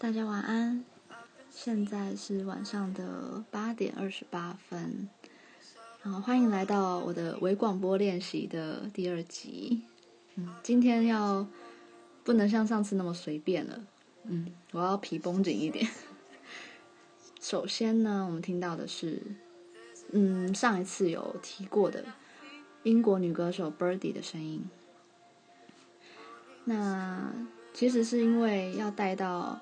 大家晚安，现在是晚上的八点二十八分，然后欢迎来到我的微广播练习的第二集。嗯，今天要不能像上次那么随便了，嗯，我要皮绷紧一点。首先呢，我们听到的是，嗯，上一次有提过的英国女歌手 Birdy 的声音。那其实是因为要带到。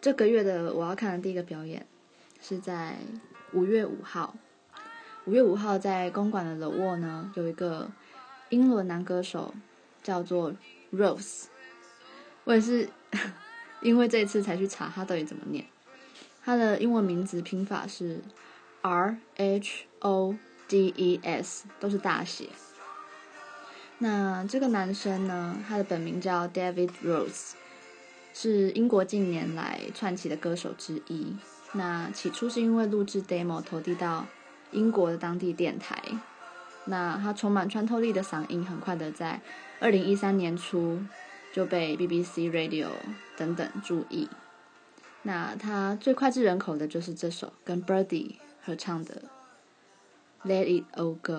这个月的我要看的第一个表演是在五月五号。五月五号在公馆的 The w a l 呢，有一个英伦男歌手叫做 Rose。我也是 因为这次才去查他到底怎么念。他的英文名字拼法是 R H O D E S，都是大写。那这个男生呢，他的本名叫 David Rose。是英国近年来窜起的歌手之一。那起初是因为录制 demo 投递到英国的当地电台。那他充满穿透力的嗓音，很快的在二零一三年初就被 BBC Radio 等等注意。那他最脍炙人口的就是这首跟 Birdy 合唱的《Let It All Go》。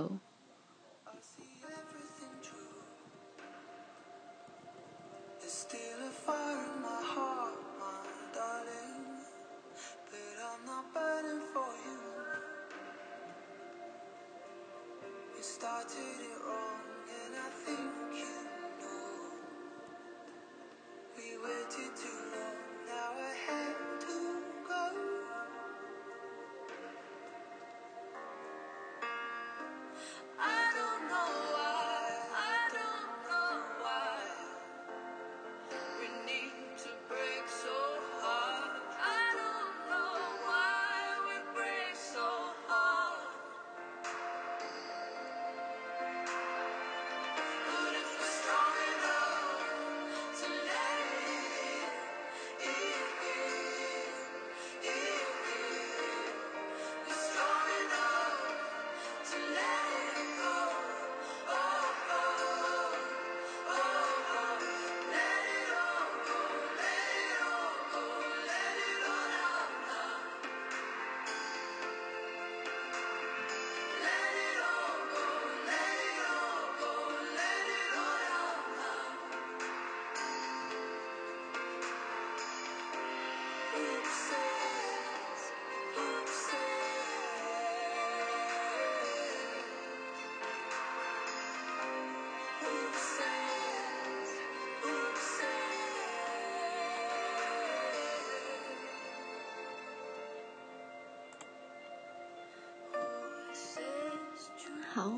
好，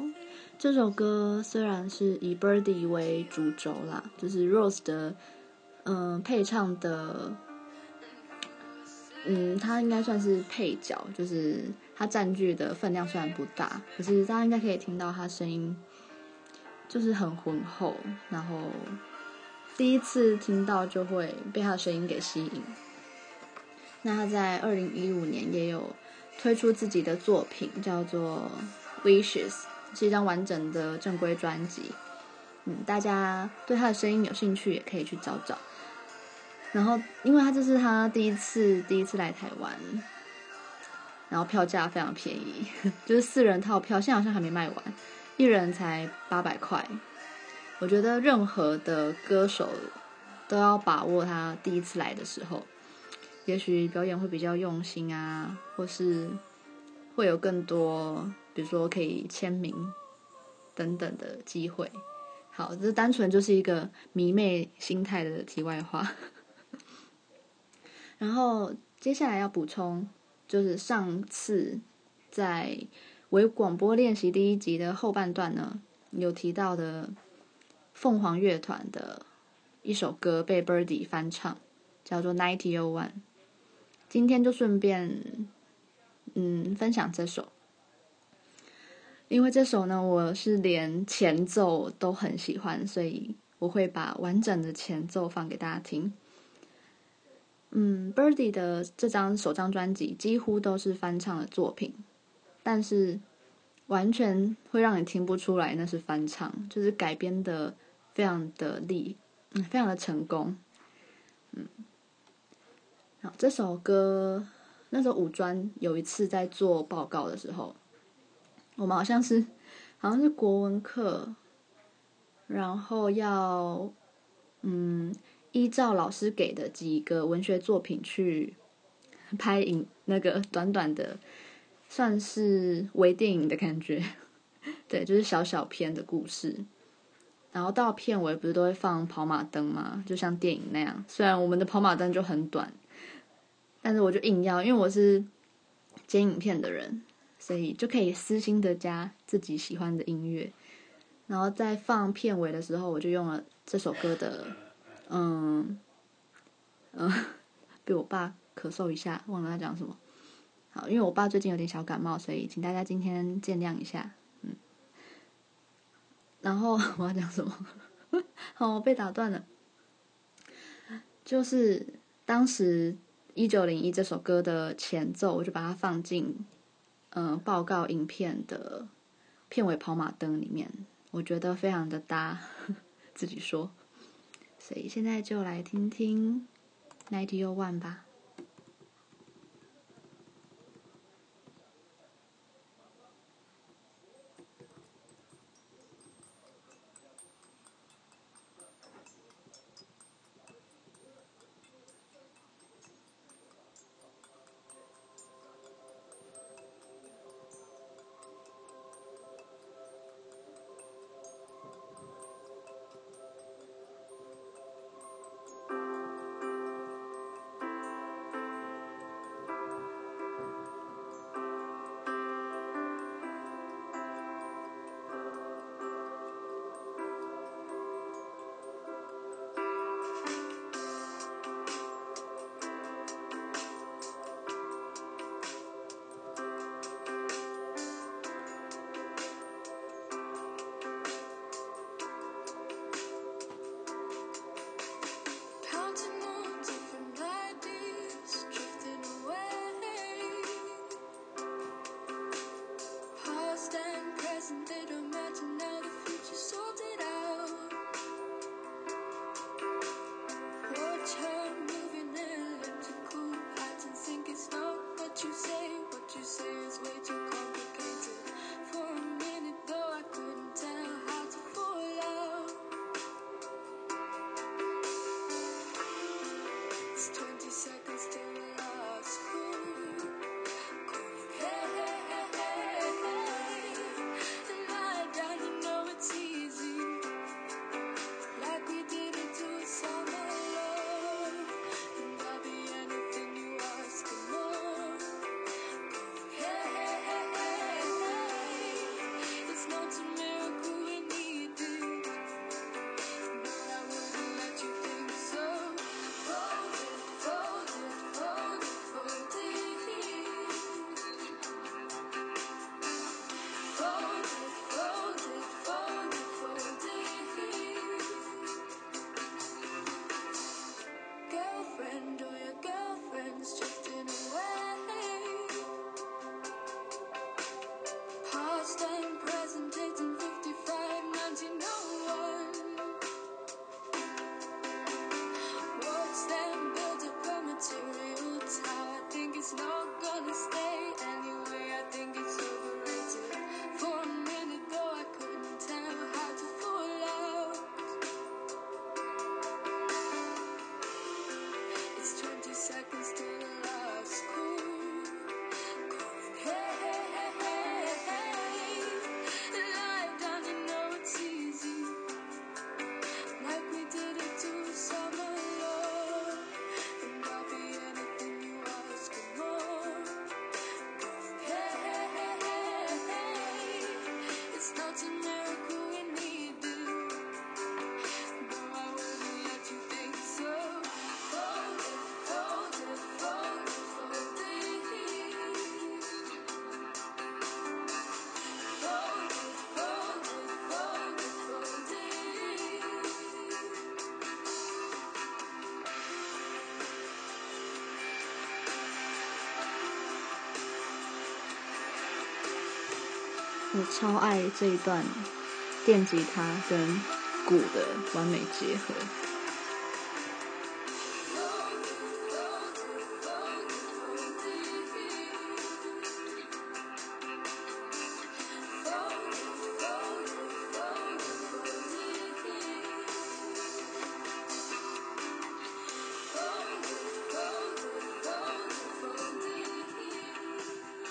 这首歌虽然是以 Birdy 为主轴啦，就是 Rose 的，嗯、配唱的，嗯，他应该算是配角，就是他占据的分量虽然不大，可是大家应该可以听到他声音，就是很浑厚，然后第一次听到就会被他的声音给吸引。那他在二零一五年也有推出自己的作品，叫做 Wishes。是一张完整的正规专辑，嗯，大家对他的声音有兴趣也可以去找找。然后，因为他这是他第一次第一次来台湾，然后票价非常便宜，就是四人套票，现在好像还没卖完，一人才八百块。我觉得任何的歌手都要把握他第一次来的时候，也许表演会比较用心啊，或是会有更多。比如说可以签名等等的机会，好，这单纯就是一个迷妹心态的题外话。然后接下来要补充，就是上次在微广播练习第一集的后半段呢，有提到的凤凰乐团的一首歌被 Birdy 翻唱，叫做《Ninety One》。今天就顺便嗯分享这首。因为这首呢，我是连前奏都很喜欢，所以我会把完整的前奏放给大家听。嗯，Birdy 的这张首张专辑几乎都是翻唱的作品，但是完全会让你听不出来那是翻唱，就是改编的非常的厉，嗯，非常的成功。嗯，好，这首歌那时候五专有一次在做报告的时候，我们好像是好像是国文课，然后要嗯依照老师给的几个文学作品去拍影，那个短短的算是微电影的感觉，对，就是小小篇的故事。然后到片尾不是都会放跑马灯吗？就像电影那样。虽然我们的跑马灯就很短，但是我就硬要，因为我是剪影片的人，所以就可以私心的加自己喜欢的音乐。然后在放片尾的时候，我就用了这首歌的，嗯嗯，被我爸咳嗽一下，忘了他讲什么。好，因为我爸最近有点小感冒，所以请大家今天见谅一下。嗯然后我要讲什么？好，我被打断了。就是当时一九零一这首歌的前奏，我就把它放进嗯、报告影片的片尾跑马灯里面，我觉得非常的搭，自己说。所以现在就来听听《Ninety One》吧。超爱这一段电吉他跟鼓的完美结合。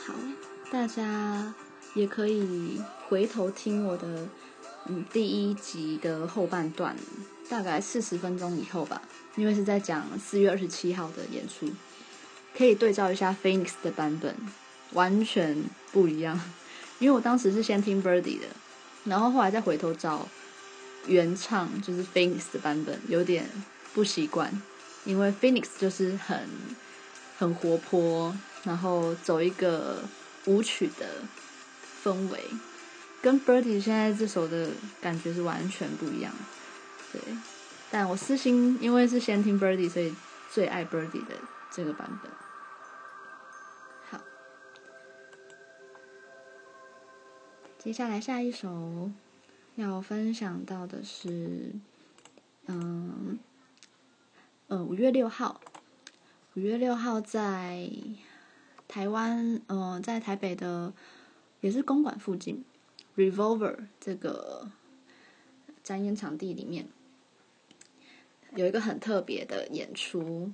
好，大家。也可以回头听我的嗯第一集的后半段，大概四十分钟以后吧，因为是在讲四月二十七号的演出，可以对照一下 Phoenix 的版本，完全不一样。因为我当时是先听 Birdy 的，然后后来再回头找原唱，就是 Phoenix 的版本，有点不习惯，因为 Phoenix 就是很很活泼，然后走一个。舞曲的氛围跟 Birdy 现在这首的感觉是完全不一样，对。但我私心因为是先听 Birdy，所以最爱 Birdy 的这个版本。好，接下来下一首要分享到的是，嗯，呃，五月六号，五月六号在。台湾，嗯、在台北的也是公馆附近，Revolver 这个展演场地里面有一个很特别的演出。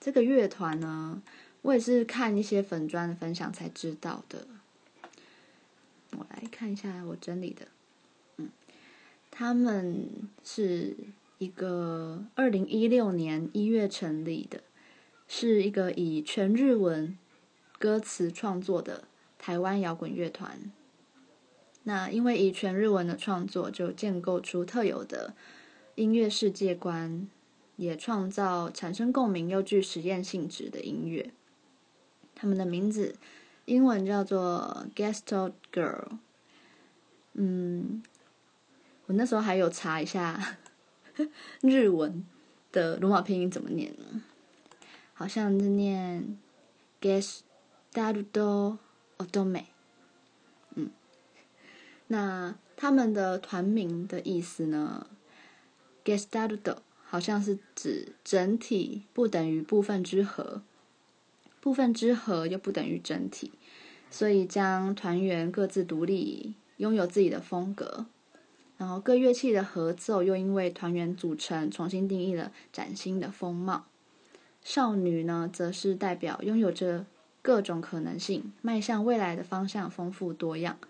这个乐团呢，我也是看一些粉专的分享才知道的。我来看一下我整理的，嗯，他们是一个二零一六年一月成立的，是一个以全日文。歌词创作的台湾摇滚乐团，那因为以全日文的创作，就建构出特有的音乐世界观，也创造产生共鸣又具实验性质的音乐。他们的名字英文叫做 gestalgirl。嗯，我那时候还有查一下 日文的罗马拼音怎么念呢？好像是念 g a s t a r d o。大家都哦都美，嗯，那他们的团名的意思呢？Gestalt 好像是指整体不等于部分之和，部分之和又不等于整体，所以将团员各自独立，拥有自己的风格，然后各乐器的合奏又因为团员组成重新定义了崭新的风貌。少女呢，则是代表拥有着。各种可能性，迈向未来的方向丰富多样，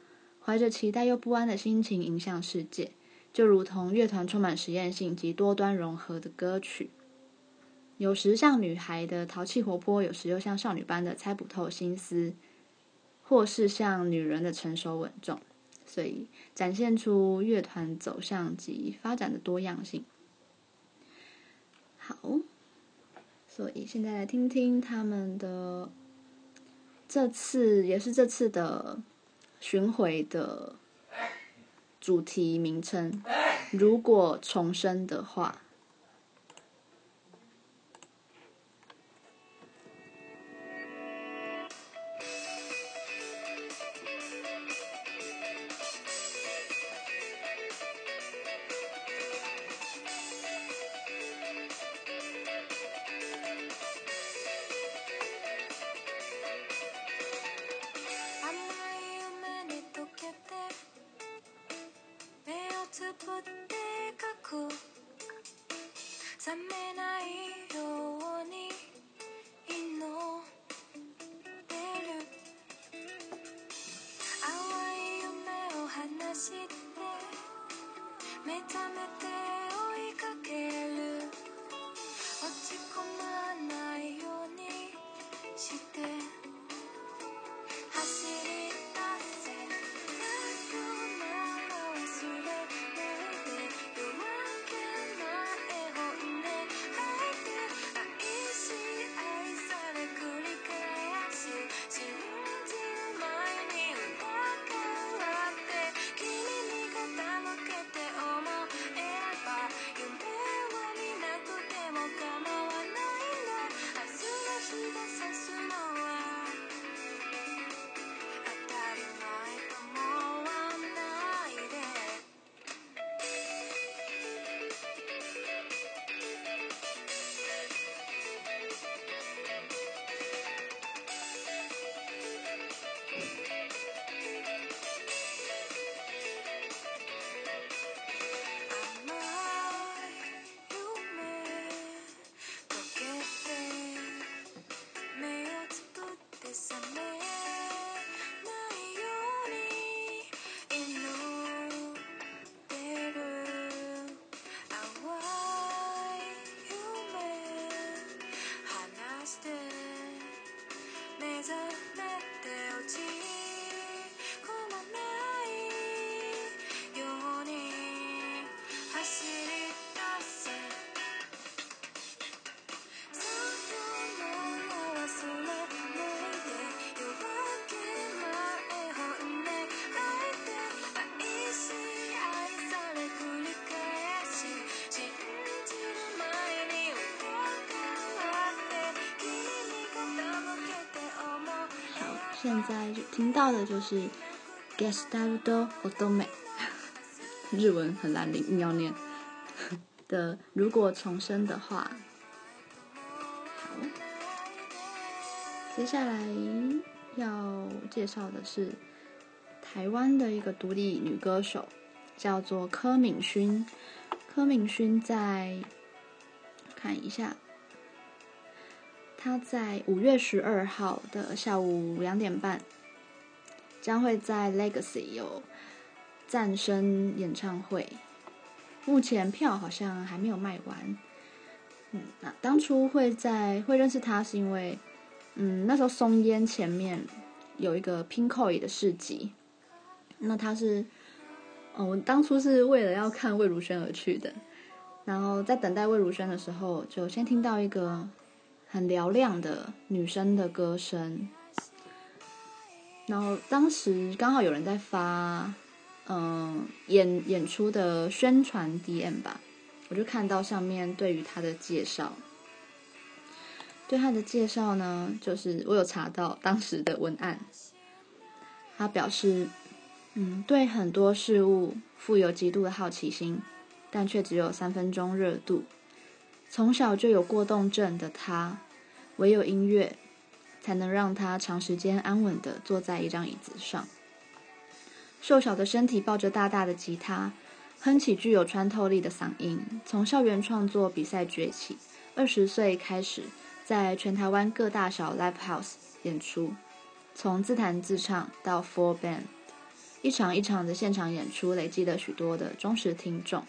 怀着期待又不安的心情迎向世界，就如同乐团充满实验性及多端融合的歌曲。有时像女孩的淘气活泼，有时又像少女般的猜不透心思，或是像女人的成熟稳重，所以展现出乐团走向及发展的多样性。好，所以现在来听听他们的。这次也是这次的巡回的主题名称。如果重生的话。现在就听到的就是《Gestalt Otome 》，日文很难念，硬要念的。如果重生的话，好，接下来要介绍的是台湾的一个独立女歌手，叫做柯敏勋。柯敏勋在看一下。他在五月十二号的下午两点半，将会在 Legacy 有诞生演唱会。目前票好像还没有卖完。嗯，那当初会在会认识他是因为，嗯，那时候松烟前面有一个 Pinkoi 的市集。那他是，哦，我当初是为了要看魏如萱而去的。然后在等待魏如萱的时候，就先听到一个。很嘹亮的女生的歌声，然后当时刚好有人在发，嗯，演演出的宣传 DM 吧，我就看到上面对于他的介绍，对他的介绍呢，就是我有查到当时的文案，他表示，嗯，对很多事物富有极度的好奇心，但却只有三分钟热度。从小就有过动症的他。唯有音乐，才能让他长时间安稳地坐在一张椅子上。瘦小的身体抱着大大的吉他，哼起具有穿透力的嗓音。从校园创作比赛崛起，二十岁开始在全台湾各大小 live house 演出。从自弹自唱到 full band，一场一场的现场演出，累积了许多的忠实听众。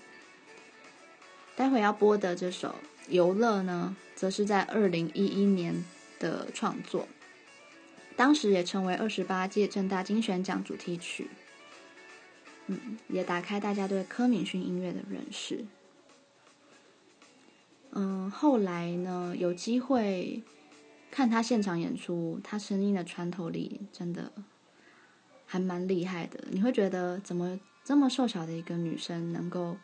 待会要播的这首。游乐呢，则是在二零一一年的创作，当时也成为二十八届正大金选奖主题曲。嗯，也打开大家对柯泯薰音乐的认识。嗯，后来呢，有机会看他现场演出，他声音的穿透力真的还蛮厉害的。你会觉得，怎么这么瘦小的一个女生，能够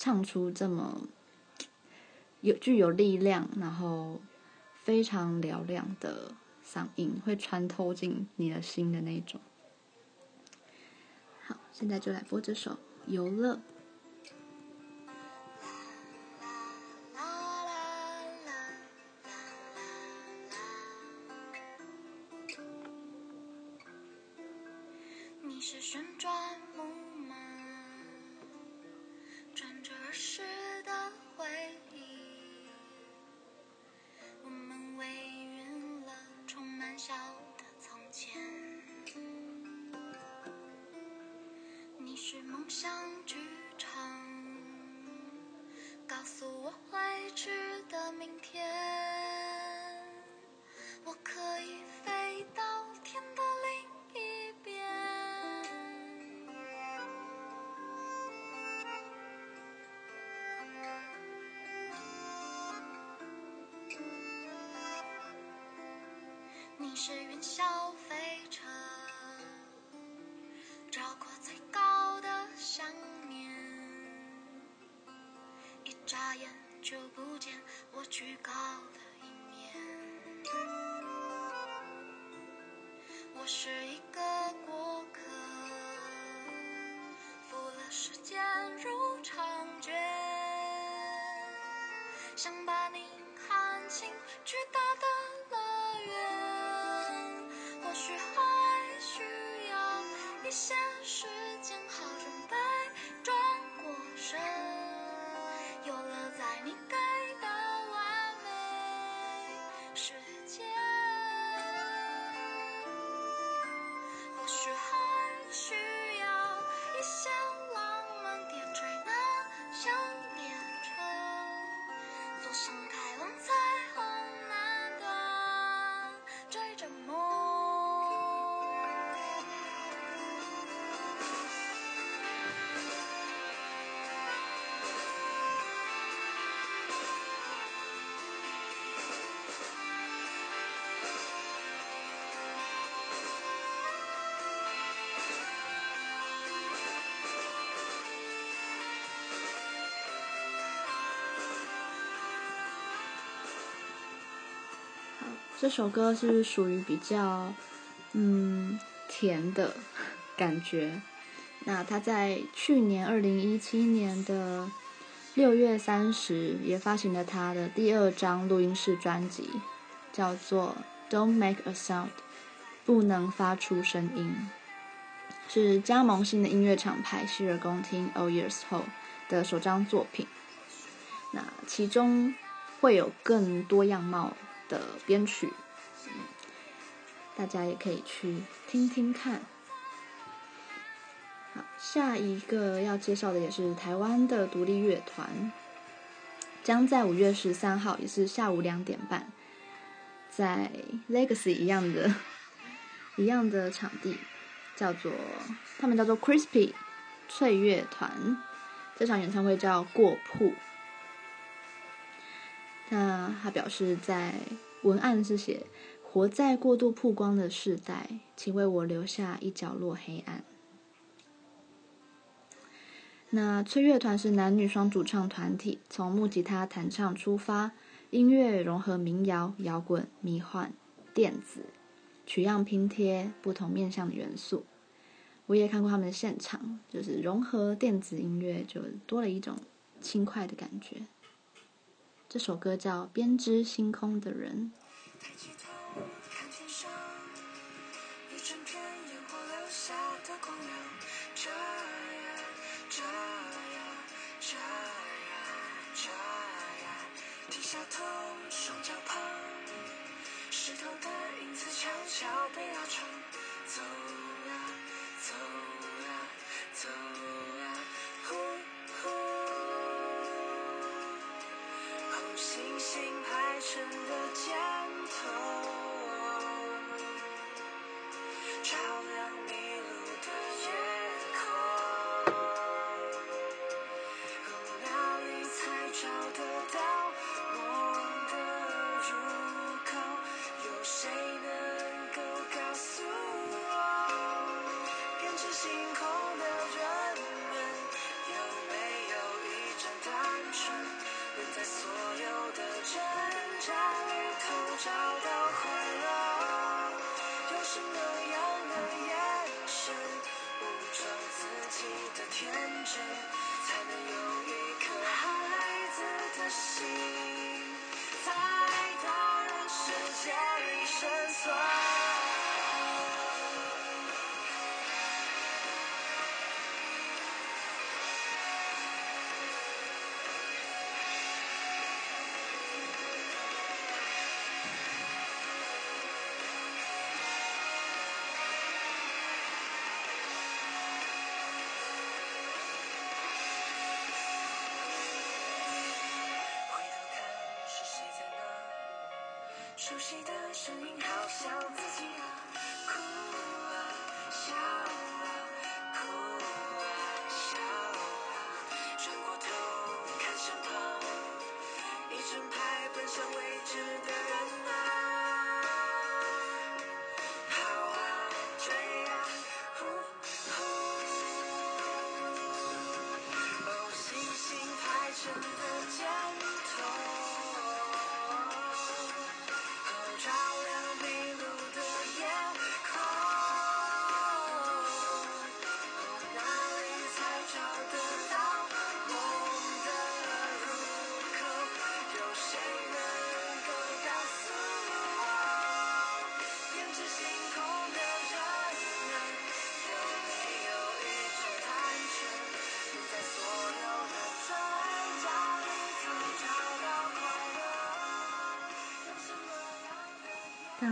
唱出这么。有具有力量，然后非常嘹亮的嗓音，会穿透进你的心的那种。好，现在就来播这首《游乐》。你是云霄飞车，绕过最高的想念，一眨眼就不见我居高的一面。我是一个过客，负了时间如长卷，想把你看清巨大的。这首歌是属于比较嗯甜的感觉。那他在去年二零一七年的六月三十也发行了他的第二张录音室专辑，叫做《Don't Make a Sound》，不能发出声音，是加盟新的音乐厂牌洗耳恭听 All Years 后的首张作品。那其中会有更多样貌的编曲，大家也可以去听听看。好，下一个要介绍的也是台湾的独立乐团，将在五月十三号，也是下午两点半，在 Legacy 一样的、一样的场地，叫做他们叫做 Crispy 脆乐团，这场演唱会叫过曝。那他表示，在文案是写“活在过度曝光的世代，请为我留下一角落黑暗。”那崔乐团是男女双主唱团体，从木吉他弹唱出发，音乐融合民谣、摇滚、迷幻、电子，取样拼贴不同面向的元素。我也看过他们的现场，就是融合电子音乐，就多了一种轻快的感觉。这首歌叫《编织星空的人》。下头，双脚旁，石头的影子悄悄被拉长。走呀，走呀，走成了家。熟悉的声音，好像自己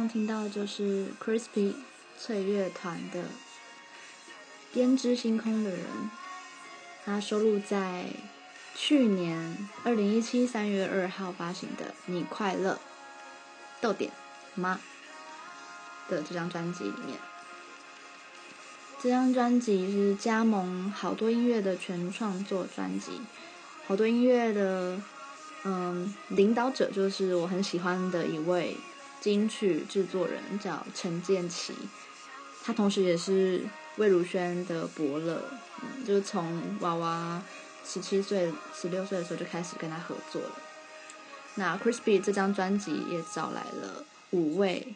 听到的就是 Crispy 翠乐团的《编织星空的人》，它收录在去年二零一七三月二号发行的《你快乐逗点吗》的这张专辑里面。这张专辑是加盟好多音乐的全创作专辑，好多音乐的嗯领导者就是我很喜欢的一位。金曲制作人叫陈建骐，他同时也是魏如萱的伯乐，嗯，就是从娃娃十七岁、十六岁的时候就开始跟他合作了。那 Crispy 这张专辑也找来了五位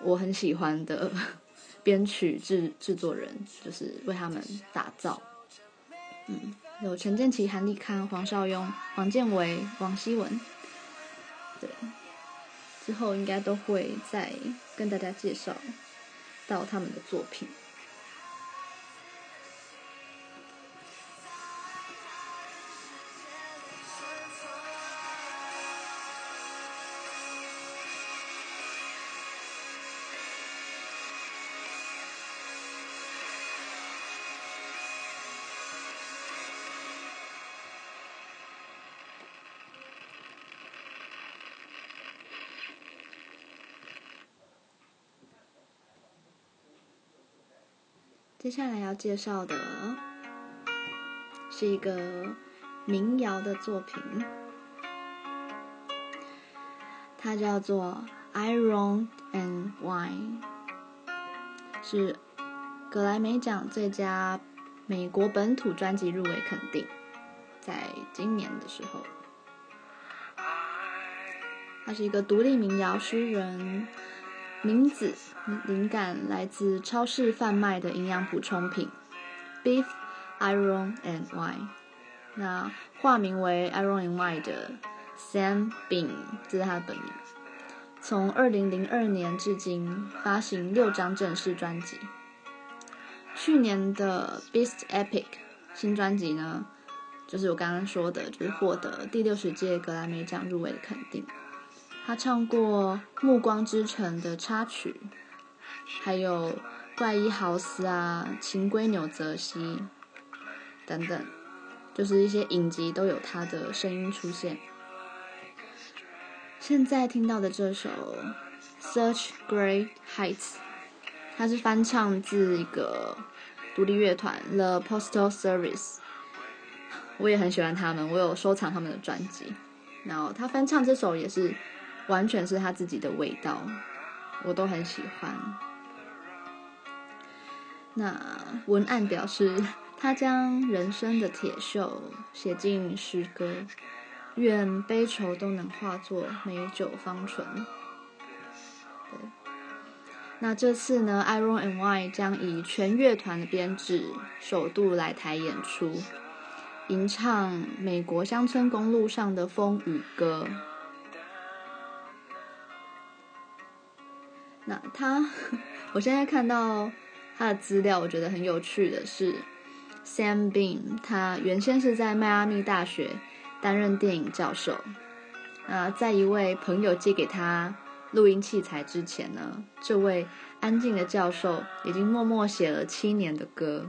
我很喜欢的 编曲制制作人，就是为他们打造。嗯，有陈建骐、韩立康、黄少雍、黄建维、王希文。对，之后应该都会再跟大家介绍到他们的作品。接下来要介绍的是一个民谣的作品，它叫做《Iron and Wine》，是格莱美奖最佳美国本土专辑入围肯定，在今年的时候，他是一个独立民谣诗人。名字灵感来自超市贩卖的营养补充品，Beef, Iron and Wine。那化名为 Iron and Wine 的 Sam Bean，这是他的本名。从二零零二年至今，发行六张正式专辑。去年的 Beast Epic 新专辑呢，就是我刚刚说的，就是获得第六十届格莱美奖入围的肯定。他唱过《暮光之城》的插曲，还有《怪医豪斯》啊，《情归纽泽西》等等，就是一些影集都有他的声音出现。现在听到的这首《Search Great Heights》，它是翻唱自一个独立乐团 The Postal Service，我也很喜欢他们，我有收藏他们的专辑。然后他翻唱这首也是。完全是他自己的味道，我都很喜欢。那文案表示，他将人生的铁锈写进诗歌，愿悲愁都能化作美酒芳醇。那这次呢，Iron and Wine 将以全乐团的编制，首度来台演出，吟唱美国乡村公路上的风雨歌。那他，我现在看到他的资料，我觉得很有趣的是，Sam Bean，他原先是在迈阿密大学担任电影教授。那，在一位朋友借给他录音器材之前呢，这位安静的教授已经默默写了七年的歌，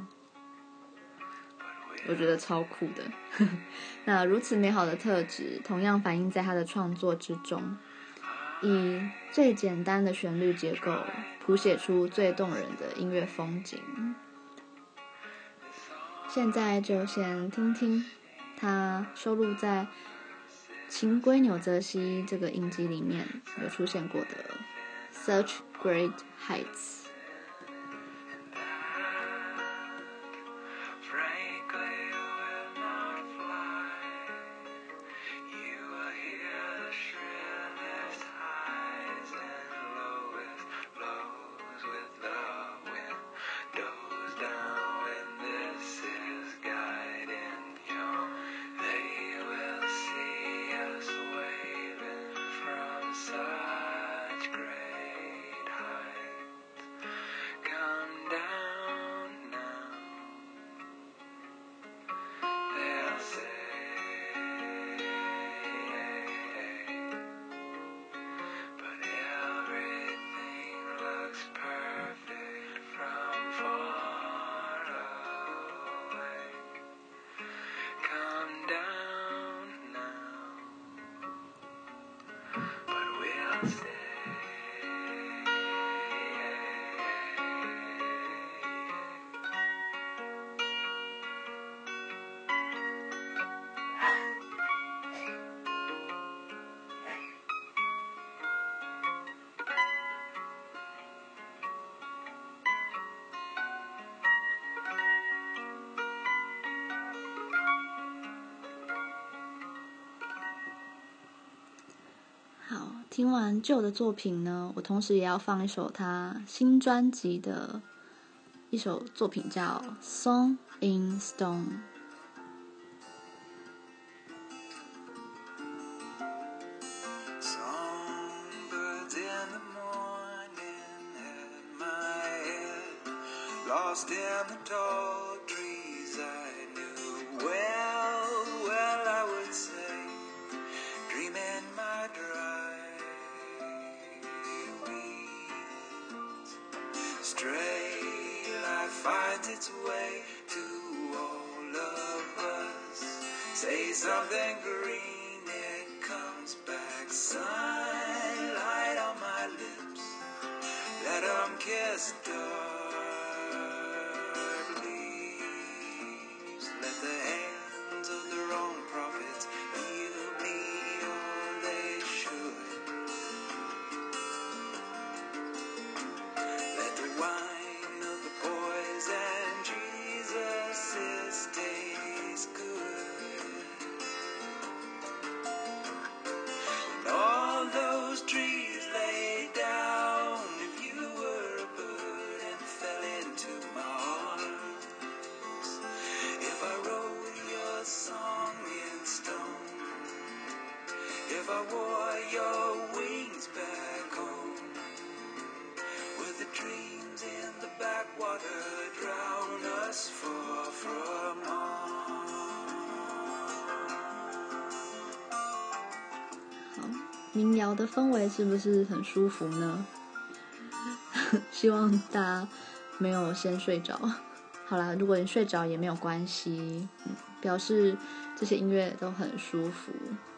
我觉得超酷的。那如此美好的特质，同样反映在他的创作之中。以最简单的旋律结构，谱写出最动人的音乐风景。现在就先听听它收录在《情归纽泽西》这个音集里面有出现过的《Such Great Heights》。听完旧的作品呢，我同时也要放一首他新专辑的一首作品，叫《Song in Stone》。民谣的氛围是不是很舒服呢？希望大家没有先睡着。好啦，如果你睡着也没有关系，嗯，表示这些音乐都很舒服，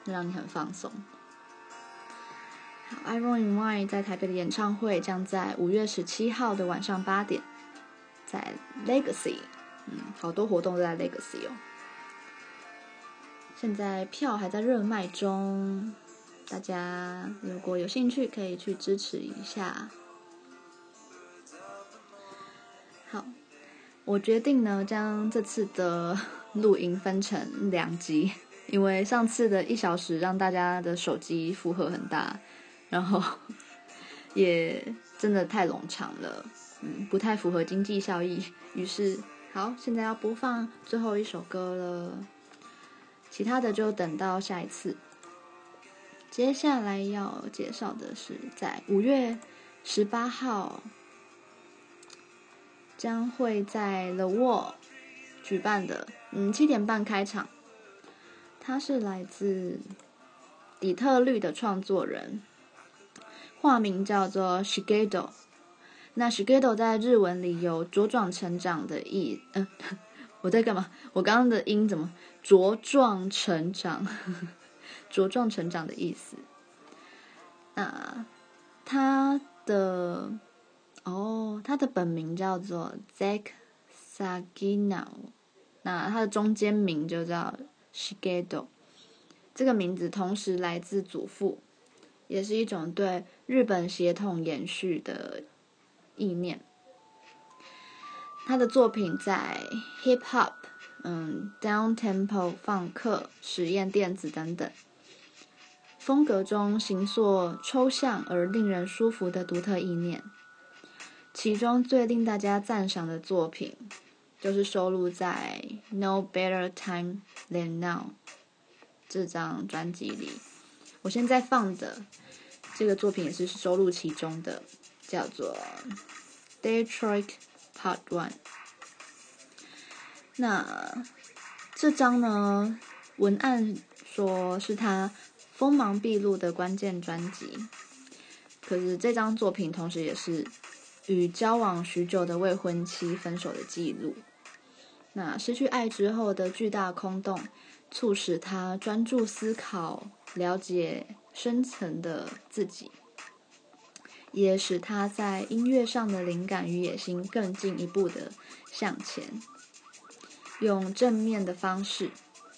让你很放松。Iron in Wine 在台北的演唱会将在五月十七号的晚上八点，在 Legacy，嗯，好多活动都在 Legacy 哦。现在票还在热卖中。大家如果有兴趣，可以去支持一下。好，我决定呢，将这次的录音分成两集，因为上次的一小时让大家的手机负荷很大，然后 也真的太冗长了，嗯，不太符合经济效益。于是，好，现在要播放最后一首歌了，其他的就等到下一次。接下来要介绍的是，在五月十八号将会在 The Wall 举办的，嗯，七点半开场。他是来自底特律的创作人，化名叫做 Shigedo。那 Shigedo 在日文里有茁壮成长的意，嗯、呃，我在干嘛？我刚刚的音怎么茁壮成长？呵呵茁壮成长的意思。那他的哦，他的本名叫做 Zack Saginaw，那他的中间名就叫 Shigedo。这个名字同时来自祖父，也是一种对日本血统延续的意念。他的作品在 Hip Hop、嗯，Down Tempo、放克、实验电子等等。风格中形塑抽象而令人舒服的独特意念，其中最令大家赞赏的作品，就是收录在《No Better Time Than Now》这张专辑里。我现在放的这个作品也是收录其中的，叫做《Detroit Part One》。那这张呢，文案说是他。锋芒毕露的关键专辑，可是这张作品同时也是与交往许久的未婚妻分手的记录。那失去爱之后的巨大空洞，促使他专注思考，了解深层的自己，也使他在音乐上的灵感与野心更进一步的向前，用正面的方式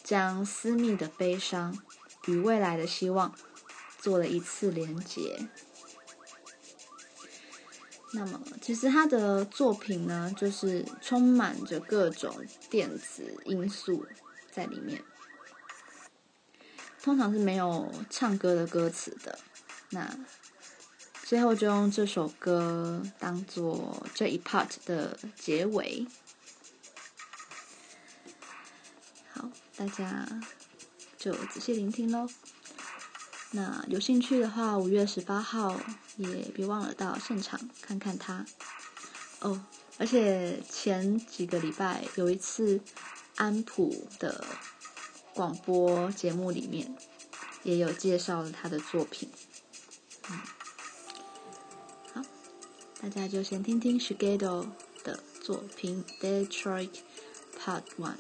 将私密的悲伤。与未来的希望做了一次连接。那么，其实他的作品呢，就是充满着各种电子因素在里面，通常是没有唱歌的歌词的，那最后就用这首歌当做这一 part 的结尾。好，大家就仔细聆听喽。那有兴趣的话，五月十八号也别忘了到现场看看他哦。而且前几个礼拜有一次安普的广播节目里面也有介绍了他的作品。嗯，好，大家就先听听 Shigeto 的作品《Detroit Part One》。